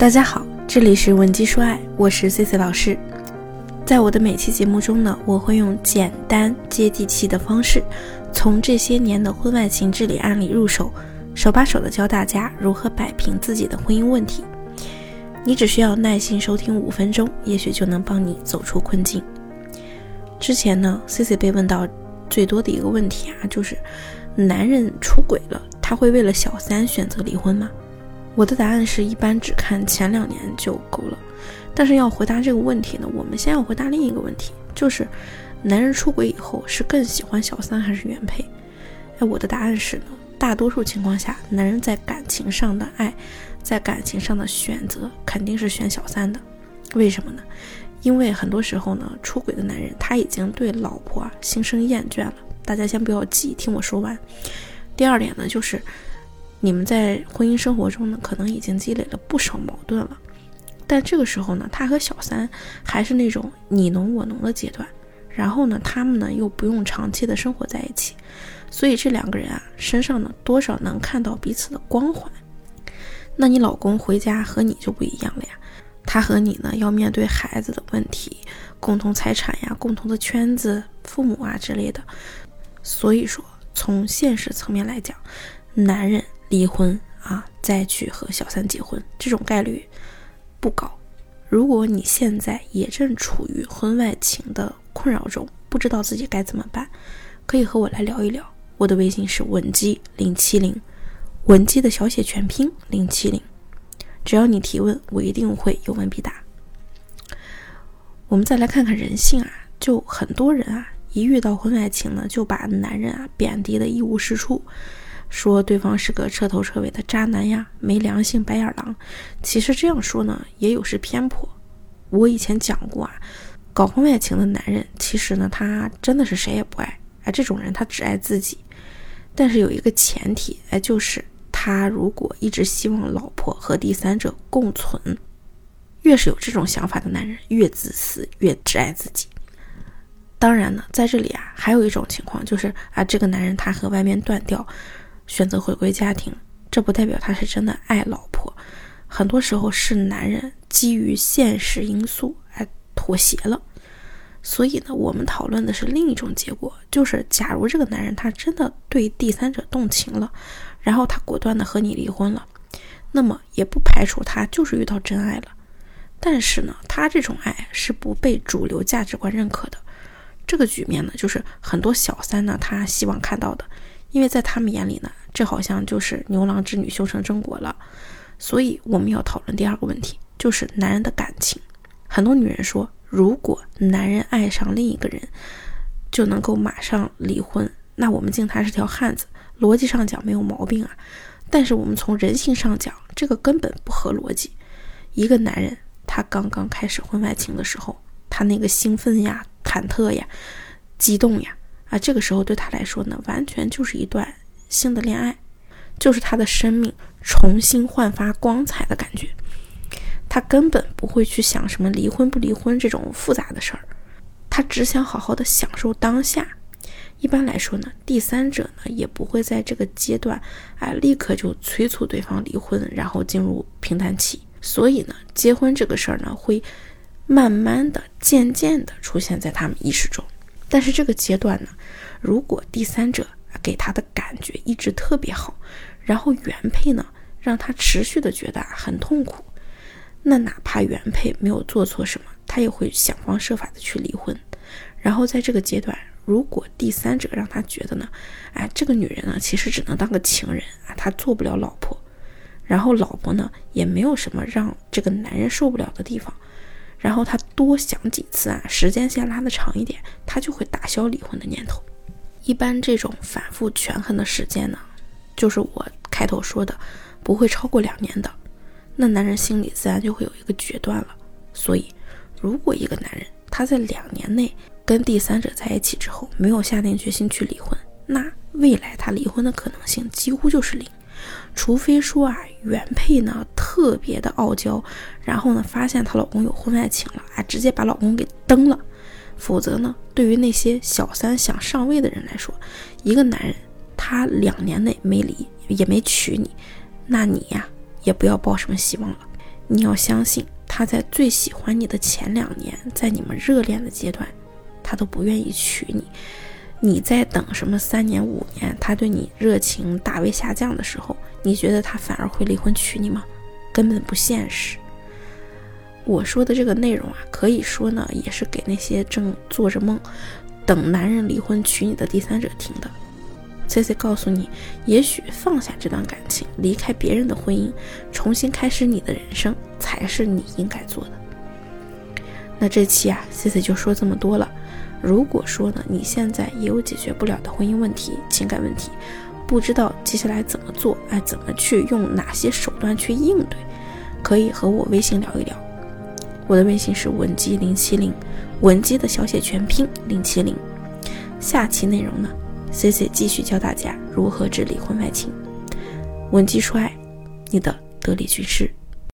大家好，这里是文姬说爱，我是 C C 老师。在我的每期节目中呢，我会用简单接地气的方式，从这些年的婚外情治理案例入手，手把手的教大家如何摆平自己的婚姻问题。你只需要耐心收听五分钟，也许就能帮你走出困境。之前呢，C C 被问到最多的一个问题啊，就是男人出轨了，他会为了小三选择离婚吗？我的答案是一般只看前两年就够了，但是要回答这个问题呢，我们先要回答另一个问题，就是男人出轨以后是更喜欢小三还是原配？哎，我的答案是呢，大多数情况下，男人在感情上的爱，在感情上的选择肯定是选小三的。为什么呢？因为很多时候呢，出轨的男人他已经对老婆啊心生厌倦了。大家先不要急，听我说完。第二点呢，就是。你们在婚姻生活中呢，可能已经积累了不少矛盾了，但这个时候呢，他和小三还是那种你侬我侬的阶段，然后呢，他们呢又不用长期的生活在一起，所以这两个人啊身上呢多少能看到彼此的光环。那你老公回家和你就不一样了呀，他和你呢要面对孩子的问题、共同财产呀、共同的圈子、父母啊之类的，所以说从现实层面来讲，男人。离婚啊，再去和小三结婚，这种概率不高。如果你现在也正处于婚外情的困扰中，不知道自己该怎么办，可以和我来聊一聊。我的微信是文姬零七零，文姬的小写全拼零七零。只要你提问，我一定会有问必答。我们再来看看人性啊，就很多人啊，一遇到婚外情呢，就把男人啊贬低的一无是处。说对方是个彻头彻尾的渣男呀，没良心白眼狼。其实这样说呢，也有失偏颇。我以前讲过啊，搞婚外情的男人，其实呢，他真的是谁也不爱。哎，这种人他只爱自己。但是有一个前提，哎，就是他如果一直希望老婆和第三者共存，越是有这种想法的男人，越自私，越只爱自己。当然呢，在这里啊，还有一种情况，就是啊，这个男人他和外面断掉。选择回归家庭，这不代表他是真的爱老婆，很多时候是男人基于现实因素而妥协了。所以呢，我们讨论的是另一种结果，就是假如这个男人他真的对第三者动情了，然后他果断的和你离婚了，那么也不排除他就是遇到真爱了。但是呢，他这种爱是不被主流价值观认可的。这个局面呢，就是很多小三呢他希望看到的。因为在他们眼里呢，这好像就是牛郎织女修成正果了，所以我们要讨论第二个问题，就是男人的感情。很多女人说，如果男人爱上另一个人，就能够马上离婚，那我们敬他是条汉子，逻辑上讲没有毛病啊。但是我们从人性上讲，这个根本不合逻辑。一个男人他刚刚开始婚外情的时候，他那个兴奋呀、忐忑呀、激动呀。啊，这个时候对他来说呢，完全就是一段新的恋爱，就是他的生命重新焕发光彩的感觉。他根本不会去想什么离婚不离婚这种复杂的事儿，他只想好好的享受当下。一般来说呢，第三者呢也不会在这个阶段啊立刻就催促对方离婚，然后进入平淡期。所以呢，结婚这个事儿呢，会慢慢的、渐渐的出现在他们意识中。但是这个阶段呢，如果第三者给他的感觉一直特别好，然后原配呢让他持续的觉得很痛苦，那哪怕原配没有做错什么，他也会想方设法的去离婚。然后在这个阶段，如果第三者让他觉得呢，哎，这个女人呢其实只能当个情人啊，她做不了老婆，然后老婆呢也没有什么让这个男人受不了的地方。然后他多想几次啊，时间线拉得长一点，他就会打消离婚的念头。一般这种反复权衡的时间呢，就是我开头说的，不会超过两年的。那男人心里自然就会有一个决断了。所以，如果一个男人他在两年内跟第三者在一起之后，没有下定决心去离婚，那未来他离婚的可能性几乎就是零。除非说啊，原配呢特别的傲娇，然后呢发现她老公有婚外情了啊，直接把老公给蹬了。否则呢，对于那些小三想上位的人来说，一个男人他两年内没离也没娶你，那你呀也不要抱什么希望了。你要相信，他在最喜欢你的前两年，在你们热恋的阶段，他都不愿意娶你。你在等什么三年五年，他对你热情大为下降的时候，你觉得他反而会离婚娶你吗？根本不现实。我说的这个内容啊，可以说呢，也是给那些正做着梦，等男人离婚娶你的第三者听的。C C 告诉你，也许放下这段感情，离开别人的婚姻，重新开始你的人生，才是你应该做的。那这期啊，C C 就说这么多了。如果说呢，你现在也有解决不了的婚姻问题、情感问题，不知道接下来怎么做，哎，怎么去用哪些手段去应对，可以和我微信聊一聊。我的微信是文姬零七零，文姬的小写全拼零七零。下期内容呢，C C 继续教大家如何治理婚外情。文姬说爱，你的得力军师。